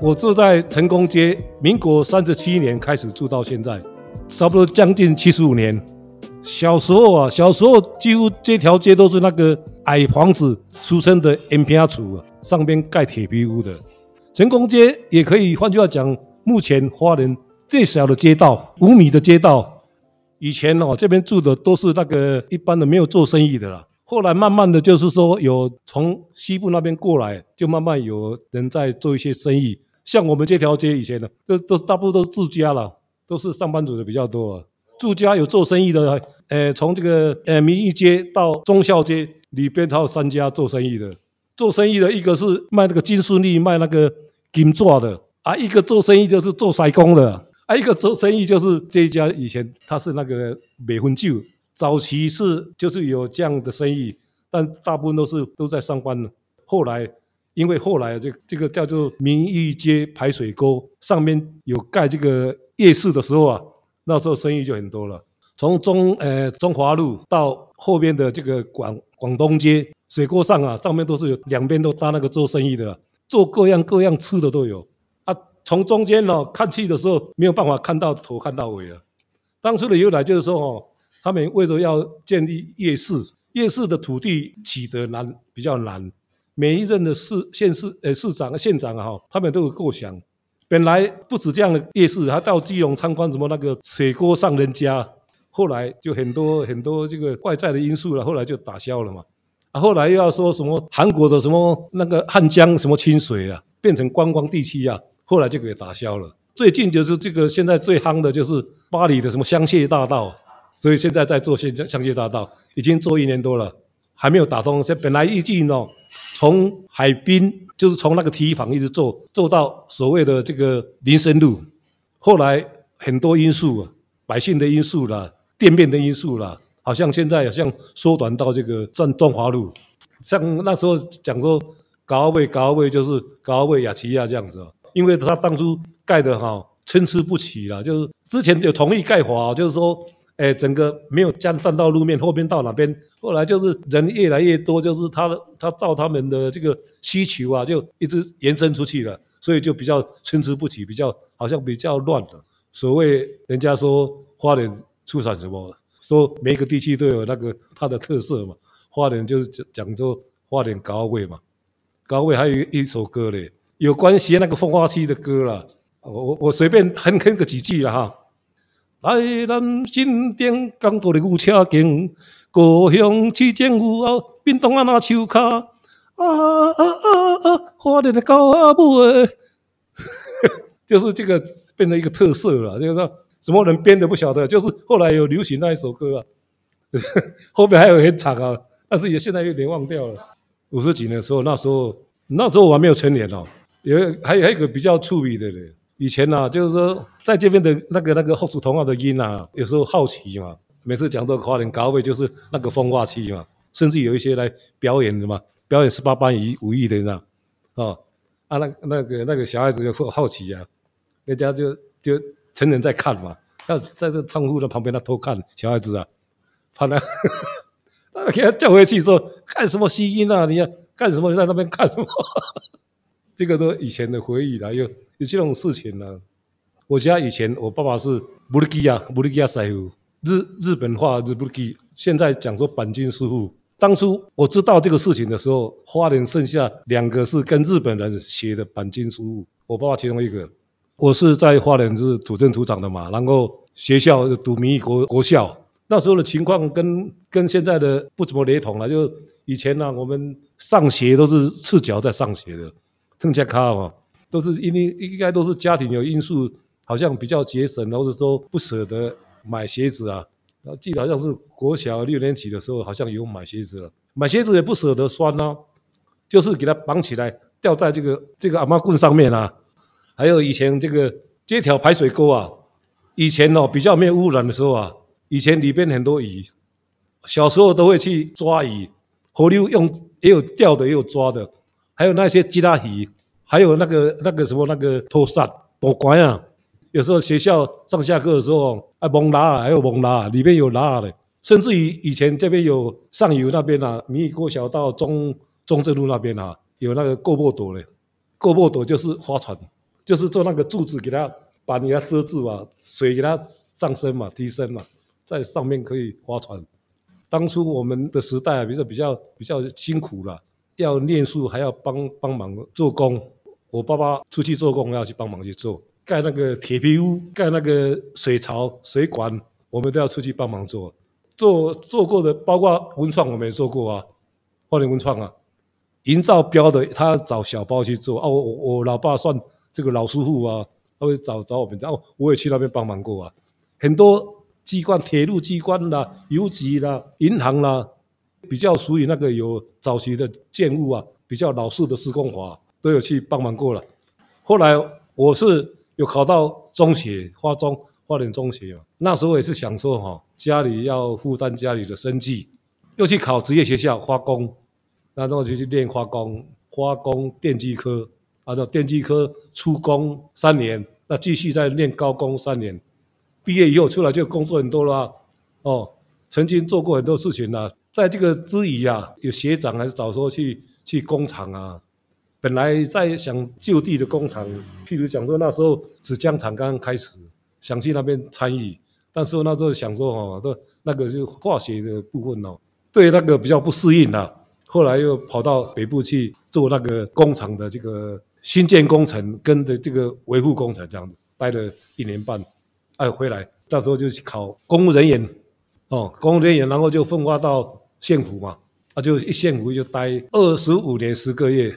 我住在成功街，民国三十七年开始住到现在，差不多将近七十五年。小时候啊，小时候几乎这条街都是那个矮房子，俗称的“烟坪厝”，上边盖铁皮屋的。成功街也可以换句话讲，目前花莲最小的街道，五米的街道。以前哦，这边住的都是那个一般的没有做生意的啦。后来慢慢的就是说，有从西部那边过来，就慢慢有人在做一些生意。像我们这条街以前的，都都大部分都是住家了，都是上班族的比较多啊。住家有做生意的，呃，从这个呃民意街到忠孝街里边，还有三家做生意的。做生意的一个是卖那个金顺利，卖那个金钻的啊，一个做生意就是做筛工的啊，一个做生意就是这一家以前他是那个美分酒，早期是就是有这样的生意，但大部分都是都在上班了。后来。因为后来这这个叫做民意街排水沟上面有盖这个夜市的时候啊，那时候生意就很多了。从中呃中华路到后边的这个广广东街水沟上啊，上面都是有两边都搭那个做生意的，做各样各样吃的都有啊。从中间呢、看去的时候没有办法看到头看到尾啊。当初的由来就是说哦，他们为了要建立夜市，夜市的土地取得难比较难。每一任的市县市呃市长县长啊哈，他们都有构想。本来不止这样的夜市，还到基隆参观什么那个水沟上人家。后来就很多很多这个外在的因素了，后来就打消了嘛。啊，后来又要说什么韩国的什么那个汉江什么清水啊，变成观光地区啊，后来就给打消了。最近就是这个现在最夯的就是巴黎的什么香榭大道，所以现在在做香香榭大道，已经做一年多了。还没有打通，所以本来预计呢，从海滨就是从那个体育场一直做做到所谓的这个林森路，后来很多因素啊，百姓的因素啦，店面的因素啦，好像现在好像缩短到这个中中华路，像那时候讲说高阿伟高阿伟就是高阿伟雅齐亚这样子，因为他当初盖的哈参差不齐啦，就是之前有同意盖法，就是说。哎，整个没有占占到路面，后边到哪边？后来就是人越来越多，就是他他照他们的这个需求啊，就一直延伸出去了，所以就比较参差不齐，比较好像比较乱了。所谓人家说花莲出产什么，说每个地区都有那个它的特色嘛。花莲就是讲讲说花莲高位嘛，高位还有一首歌嘞，有关学那个风花期的歌啦。我我我随便哼哼个几句了哈。台南新店港口的牛车经，故乡市政府后变动啊那树卡，啊啊啊啊，花莲的高阿母诶，就是这个变成一个特色了，就是说什么人编的不晓得，就是后来有流行那一首歌啊，后面还有很长啊，但是也现在有点忘掉了。五十几年的时候，那时候那时候我还没有成年哦，有还有还有一个比较出名的人。以前呐、啊，就是说，在这边的那个那个福寿同样的音啊，有时候好奇嘛，每次讲到花莲高位，就是那个风化期嘛，甚至有一些来表演的嘛，表演十八般武艺的，那？哦，啊，那那个那个小孩子就会好奇啊，人家就就成人在看嘛，要在这窗户的旁边他偷看小孩子啊，怕他，给他叫回去说看什么戏音啊？你要干什么？你在那边看什么？这个都以前的回忆了，有有这种事情呢。我家以前我爸爸是布里基亚，布里基亚师傅，日日本话日布基，现在讲说钣金师傅。当初我知道这个事情的时候，花莲剩下两个是跟日本人学的钣金师傅，我爸爸其中一个。我是在花莲是土生土长的嘛，然后学校读民意国国校，那时候的情况跟跟现在的不怎么雷同了。就以前呢、我们上学都是赤脚在上学的。更加卡嘛，都是因为应该都是家庭有因素，好像比较节省，或者说不舍得买鞋子啊。然后记得好像是国小六年级的时候，好像有买鞋子了，买鞋子也不舍得穿呐、啊，就是给它绑起来吊在这个这个阿妈棍上面啊。还有以前这个这条排水沟啊，以前哦比较没有污染的时候啊，以前里边很多鱼，小时候都会去抓鱼，河流用也有钓的，也有抓的。还有那些吉拉鱼，还有那个那个什么那个拖沙多乖啊！有时候学校上下课的时候，啊蒙拉还有蒙拉，里面有拉的。甚至于以前这边有上游那边啊，民意国小到中中正路那边啊，有那个过坡斗嘞，过坡斗就是划船，就是做那个柱子给它把你要遮住啊，水给它上升嘛，提升嘛，在上面可以划船。当初我们的时代啊，比如说比较比较辛苦了，要念书还要帮帮忙做工。我爸爸出去做工，要去帮忙去做，盖那个铁皮屋，盖那个水槽、水管，我们都要出去帮忙做。做做过的，包括文创，我们也做过啊，花莲文创啊，营造标的，他找小包去做啊。我我老爸算这个老师傅啊，他会找找我们，然后我也去那边帮忙过啊，很多。机关、铁路机关啦、邮局啦、银行啦，比较属于那个有早期的建物啊，比较老式的施工法，都有去帮忙过了。后来我是有考到中学，花中花莲中学，那时候也是想说哈，家里要负担家里的生计，又去考职业学校花工，那时候就去练花工，花工电机科，按照电机科出工三年，那继续再练高工三年。毕业以后出来就工作很多了，哦，曾经做过很多事情了。在这个之余啊，有学长还是早说去去工厂啊。本来在想就地的工厂，譬如讲说那时候纸浆厂刚刚开始，想去那边参与，但是那时候想说哦，这那个是化学的部分哦，对那个比较不适应了。后来又跑到北部去做那个工厂的这个新建工程跟的这个维护工程这样子，待了一年半。哎，回来到时候就去考公务人员，哦，公务人员，然后就分发到县府嘛，啊，就一县府就待二十五年十个月，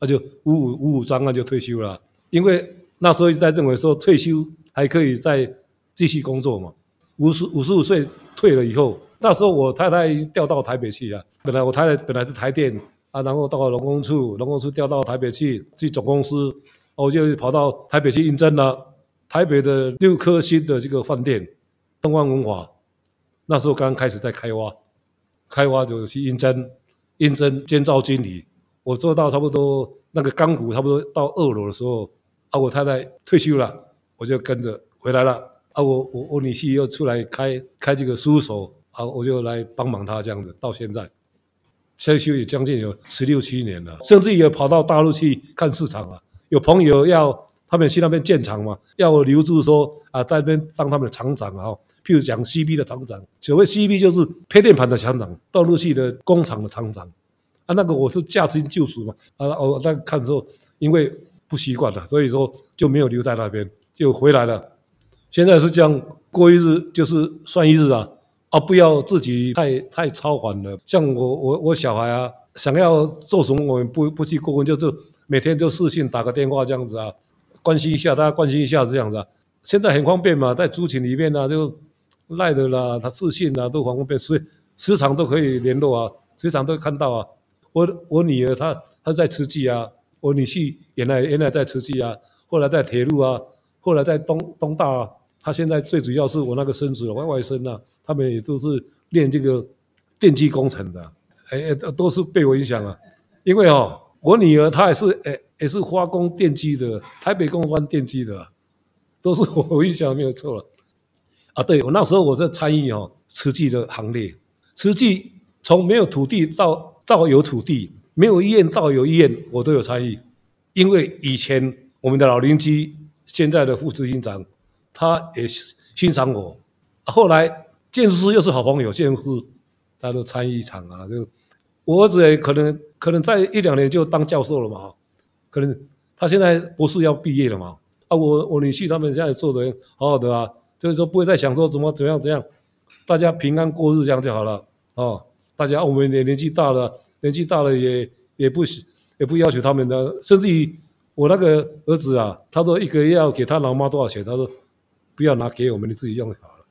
那就五五五五张那就退休了。因为那时候一直在认为说退休还可以再继续工作嘛。五十五十五岁退了以后，那时候我太太调到台北去啊，本来我太太本来是台电啊，然后到了农工处，农工处调到台北去去总公司，我就跑到台北去应征了。台北的六颗星的这个饭店，东方文华，那时候刚开始在开挖，开挖就去应征，应征监造经理。我做到差不多那个钢骨差不多到二楼的时候，啊，我太太退休了，我就跟着回来了。啊，我我我女婿又出来开开这个事务所，啊，我就来帮忙他这样子。到现在退休也将近有十六七年了，甚至也跑到大陆去看市场了。有朋友要。他们去那边建厂嘛，要我留住说啊，在那边当他们的厂长啊，譬如讲 CB 的厂长，所谓 CB 就是配电盘的厂长，道路器的工厂的厂长，啊，那个我是驾轻就熟嘛，啊，我在看之后，因为不习惯了，所以说就没有留在那边，就回来了。现在是这样，过一日就是算一日啊，啊，不要自己太太超凡了。像我我我小孩啊，想要做什么，我们不不去过问，就是每天就视讯打个电话这样子啊。关心一下，大家关心一下这样子啊。现在很方便嘛，在族群里面呢、啊，就赖的啦，他自信啊都很方便，所以时常都可以联络啊，时常都看到啊。我我女儿她她在慈济啊，我女婿原来原来在慈济啊，后来在铁路啊，后来在东东大啊。他现在最主要是我那个孙子外外甥啊，他们也都是练这个电机工程的，哎，都是被我影响啊。因为哦，我女儿她也是哎。也是花工电机的，台北工专电机的，都是我印象没有错了。啊，对，我那时候我在参与哦，慈济的行列。慈济从没有土地到到有土地，没有医院到有医院，我都有参与。因为以前我们的老邻居，现在的副执行长，他也欣赏我。后来建筑师又是好朋友，建筑师他都参与一场啊。就我儿子也可能可能在一两年就当教授了嘛。可能他现在博士要毕业了嘛？啊，我我女婿他们现在做的好好的啊，就是说不会再想说怎么怎样怎样，大家平安过日这样就好了哦。大家我们也年纪大了，年纪大了也也不也不要求他们的，甚至于我那个儿子啊，他说一个月要给他老妈多少钱？他说不要拿给我们，你自己用就好了。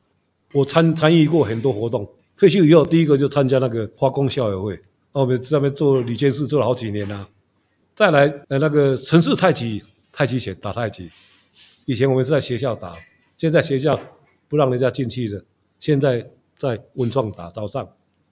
我参参与过很多活动，退休以后第一个就参加那个花工校友会，我们在那边做理监事做了好几年了。再来，呃，那个城市太极，太极拳打太极。以前我们是在学校打，现在学校不让人家进去的。现在在文创打，早上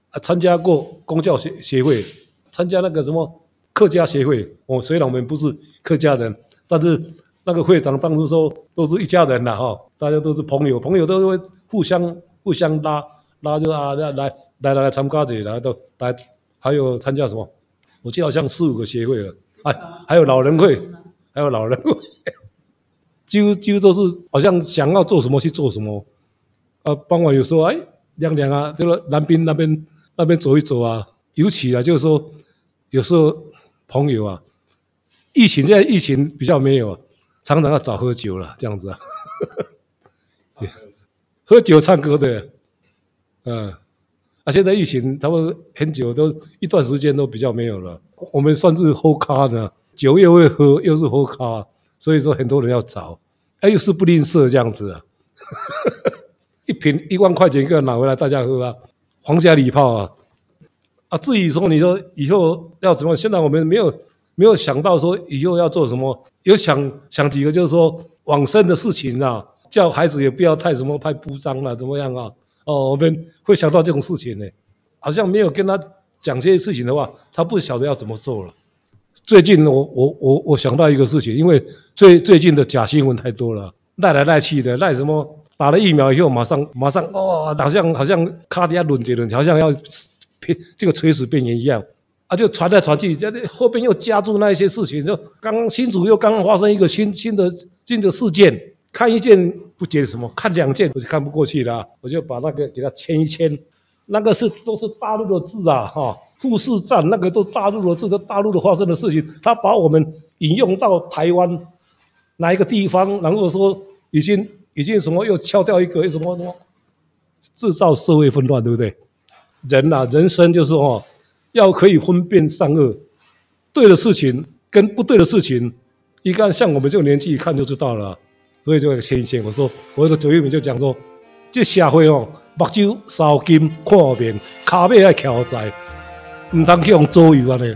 啊，参加过公教协协会，参加那个什么客家协会。我虽然我们不是客家人，但是那个会长当时说都是一家人了，哈，大家都是朋友，朋友都会互相互相拉拉，就啊来来来来参加这，然后都来还有参加什么？我记得好像四五个协会了，哎，还有老人会，还有老人会，几乎几乎都是好像想要做什么去做什么。啊，傍晚有时候哎，亮亮啊，这个南滨那边那边走一走啊，尤其啊，就是说有时候朋友啊，疫情现在疫情比较没有，常常要找喝酒了，这样子啊，喝酒唱歌的，嗯。啊，现在疫情，他们很久都一段时间都比较没有了。我们算是喝咖呢，酒又会喝，又是喝咖，所以说很多人要找，哎，又是不吝啬这样子啊，一瓶一万块钱一个拿回来大家喝啊，皇家礼炮啊，啊，至于说你说以后要怎么，现在我们没有没有想到说以后要做什么，有想想几个就是说往生的事情啊，叫孩子也不要太什么太铺张了，怎么样啊？哦，我们会想到这种事情呢，好像没有跟他讲这些事情的话，他不晓得要怎么做了。最近我我我我想到一个事情，因为最最近的假新闻太多了，赖来赖去的，赖什么打了疫苗以后马上马上哦，好像好像卡底下轮结轮，好像要这个垂死边缘一样，啊，就传来传去，这后边又加注那一些事情，就刚刚新竹又刚刚发生一个新新的新的事件。看一件不觉得什么，看两件我就看不过去了，我就把那个给他签一签。那个是都是大陆的字啊，哈，富士站那个都大陆的字，都大陆的发生的事情，他把我们引用到台湾哪一个地方，然后说已经已经什么又敲掉一个，什么什么制造社会混乱，对不对？人呐、人生就是哦，要可以分辨善恶，对的事情跟不对的事情，一看像我们这个年纪一看就知道了。所以就签一签，我说，我的左右铭就讲说，这社会哦，目睭烧金看面，脚尾爱翘在，唔通去用左右安尼。